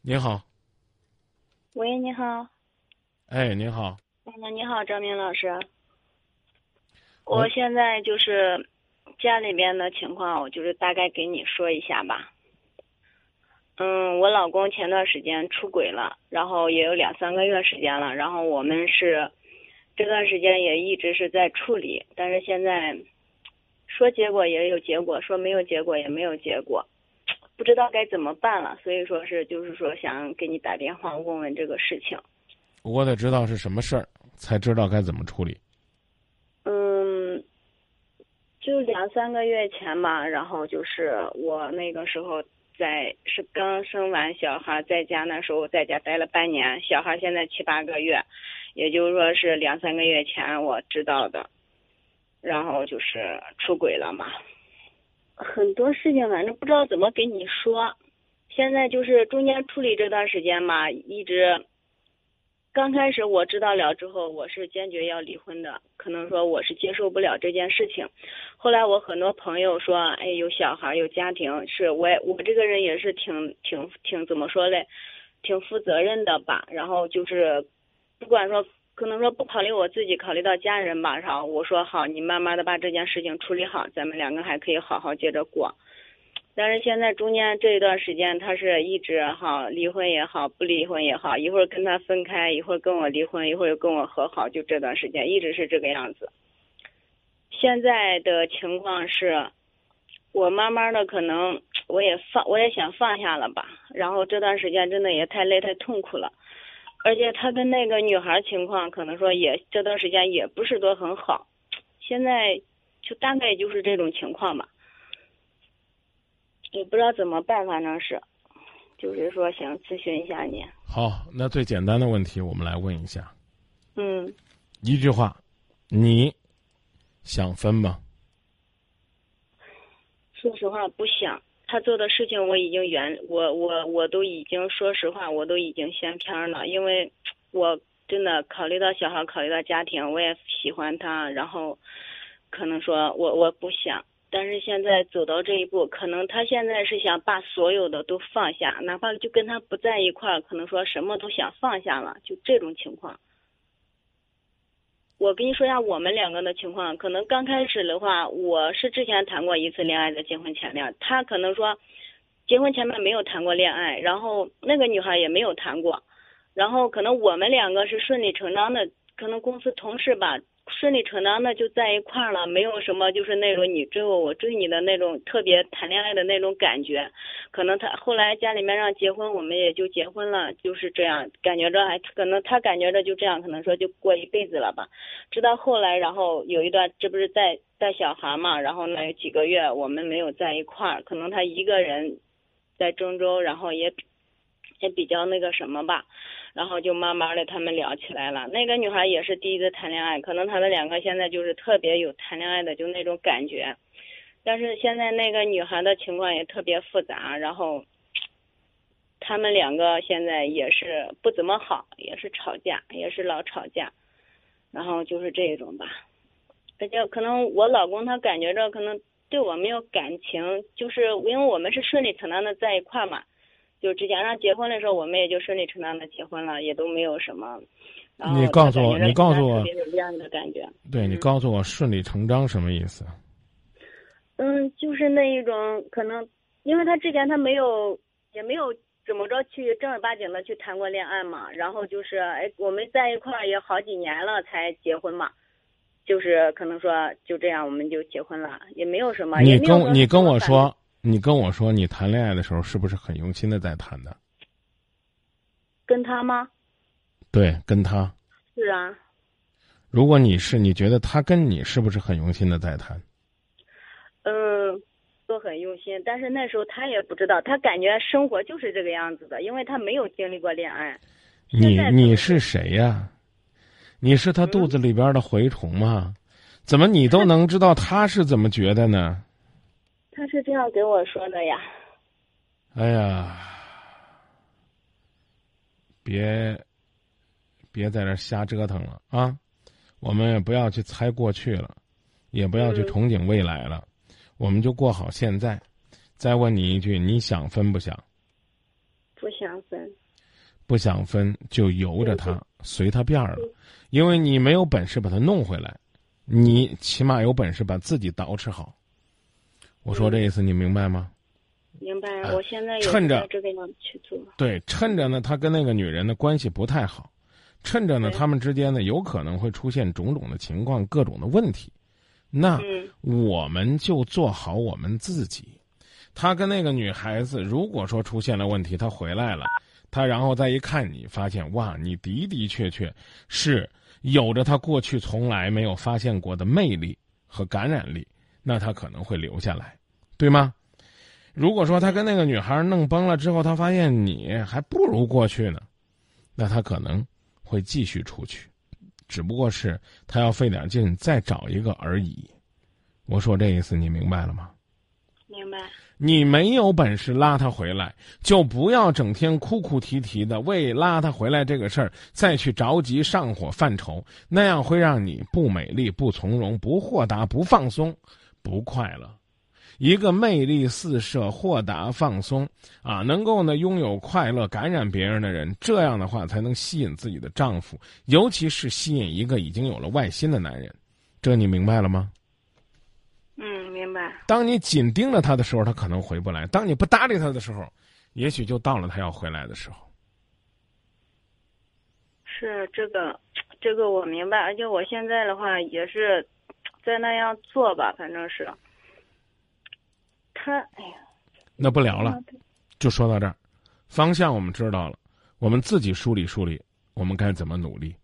您好，喂，你好。哎，您好，嗯，你好，张明老师。我现在就是家里边的情况，我就是大概给你说一下吧。嗯，我老公前段时间出轨了，然后也有两三个月时间了，然后我们是这段时间也一直是在处理，但是现在说结果也有结果，说没有结果也没有结果，不知道该怎么办了，所以说是就是说想给你打电话问问这个事情。我得知道是什么事儿，才知道该怎么处理。嗯，就两三个月前吧，然后就是我那个时候在是刚生完小孩，在家那时候在家待了半年，小孩现在七八个月，也就是说是两三个月前我知道的，然后就是出轨了嘛，很多事情反正不知道怎么给你说，现在就是中间处理这段时间嘛，一直。刚开始我知道了之后，我是坚决要离婚的。可能说我是接受不了这件事情。后来我很多朋友说，哎，有小孩有家庭，是我我这个人也是挺挺挺怎么说嘞，挺负责任的吧。然后就是不管说可能说不考虑我自己，考虑到家人吧，然后我说好，你慢慢的把这件事情处理好，咱们两个还可以好好接着过。但是现在中间这一段时间，他是一直哈离婚也好，不离婚也好，一会儿跟他分开，一会儿跟我离婚，一会儿又跟我和好，就这段时间一直是这个样子。现在的情况是，我慢慢的可能我也放，我也想放下了吧。然后这段时间真的也太累太痛苦了，而且他跟那个女孩情况可能说也这段时间也不是说很好，现在就大概就是这种情况吧。也不知道怎么办，反正是，就是说想咨询一下你。好，那最简单的问题我们来问一下，嗯，一句话，你想分吗？说实话不想，他做的事情我已经原我我我都已经说实话我都已经掀篇了，因为我真的考虑到小孩，考虑到家庭，我也喜欢他，然后可能说我我不想。但是现在走到这一步，可能他现在是想把所有的都放下，哪怕就跟他不在一块儿，可能说什么都想放下了，就这种情况。我跟你说一下我们两个的情况，可能刚开始的话，我是之前谈过一次恋爱的结婚前面，他可能说结婚前面没有谈过恋爱，然后那个女孩也没有谈过，然后可能我们两个是顺理成章的，可能公司同事吧。顺理成章的就在一块儿了，没有什么就是那种你追我我追你的那种特别谈恋爱的那种感觉。可能他后来家里面让结婚，我们也就结婚了，就是这样，感觉着还可能他感觉着就这样，可能说就过一辈子了吧。直到后来，然后有一段，这不是在带小孩嘛，然后呢有几个月我们没有在一块儿，可能他一个人在郑州，然后也也比较那个什么吧。然后就慢慢的他们聊起来了。那个女孩也是第一次谈恋爱，可能他们两个现在就是特别有谈恋爱的就那种感觉。但是现在那个女孩的情况也特别复杂，然后他们两个现在也是不怎么好，也是吵架，也是老吵架。然后就是这种吧。而且可能我老公他感觉着可能对我没有感情，就是因为我们是顺理成章的在一块嘛。就之前让结婚的时候，我们也就顺理成章的结婚了，也都没有什么。然后你告诉我，你告诉我有这样的感觉。对你告诉我顺理成章什么意思？嗯，就是那一种可能，因为他之前他没有，也没有怎么着去正儿八经的去谈过恋爱嘛。然后就是，哎，我们在一块儿也好几年了才结婚嘛，就是可能说就这样我们就结婚了，也没有什么。你跟你跟我说，你跟我说，你谈恋爱的时候是不是很用心的在谈的？跟他吗？对，跟他。是啊，如果你是，你觉得他跟你是不是很用心的在谈？嗯，都很用心，但是那时候他也不知道，他感觉生活就是这个样子的，因为他没有经历过恋爱。你你是谁呀？你是他肚子里边的蛔虫吗？怎么你都能知道他是怎么觉得呢？他是这样给我说的呀。哎呀，别别在这瞎折腾了啊！我们也不要去猜过去了，也不要去嗯憧憬未来了，我们就过好现在。再问你一句，你想分不想？不想，想分。不想分就由着他，随他便儿了，因为你没有本事把他弄回来，你起码有本事把自己捯饬好。我说这意思你明白吗？明白，我现在也趁着这个样去做。对，趁着呢，他跟那个女人的关系不太好，趁着呢，他们之间呢有可能会出现种种的情况、各种的问题，那嗯我们就做好我们自己。他跟那个女孩子，如果说出现了问题，他回来了，他然后再一看你，发现哇，你的的确确是有着他过去从来没有发现过的魅力和感染力，那他可能会留下来，对吗？如果说他跟那个女孩弄崩了之后，他发现你还不如过去呢，那他可能会继续出去，只不过是他要费点劲再找一个而已。我说这意思你明白了吗？明白。你没有本事拉他回来，就不要整天哭哭啼啼的为拉他回来这个事儿再去着急上火犯愁，那样会让你不美丽、不从容、不豁达、不放松、不快乐。一个魅力四射、豁达放松啊，能够呢拥有快乐、感染别人的人，这样的话才能吸引自己的丈夫，尤其是吸引一个已经有了外心的男人。这你明白了吗？嗯，明白。当你紧盯着他的时候，他可能回不来；当你不搭理他的时候，也许就到了他要回来的时候。是这个，这个我明白，而且我现在的话也是在那样做吧，反正是。他，哎呀，那不聊了，就说到这儿。方向我们知道了，我们自己梳理梳理，我们该怎么努力，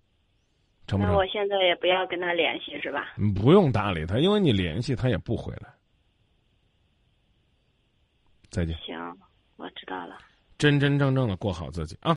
成不成？那我现在也不要跟他联系是吧？不用搭理他，因为你联系他也不回来。再见，行，我知道了。真真正正的过好自己啊。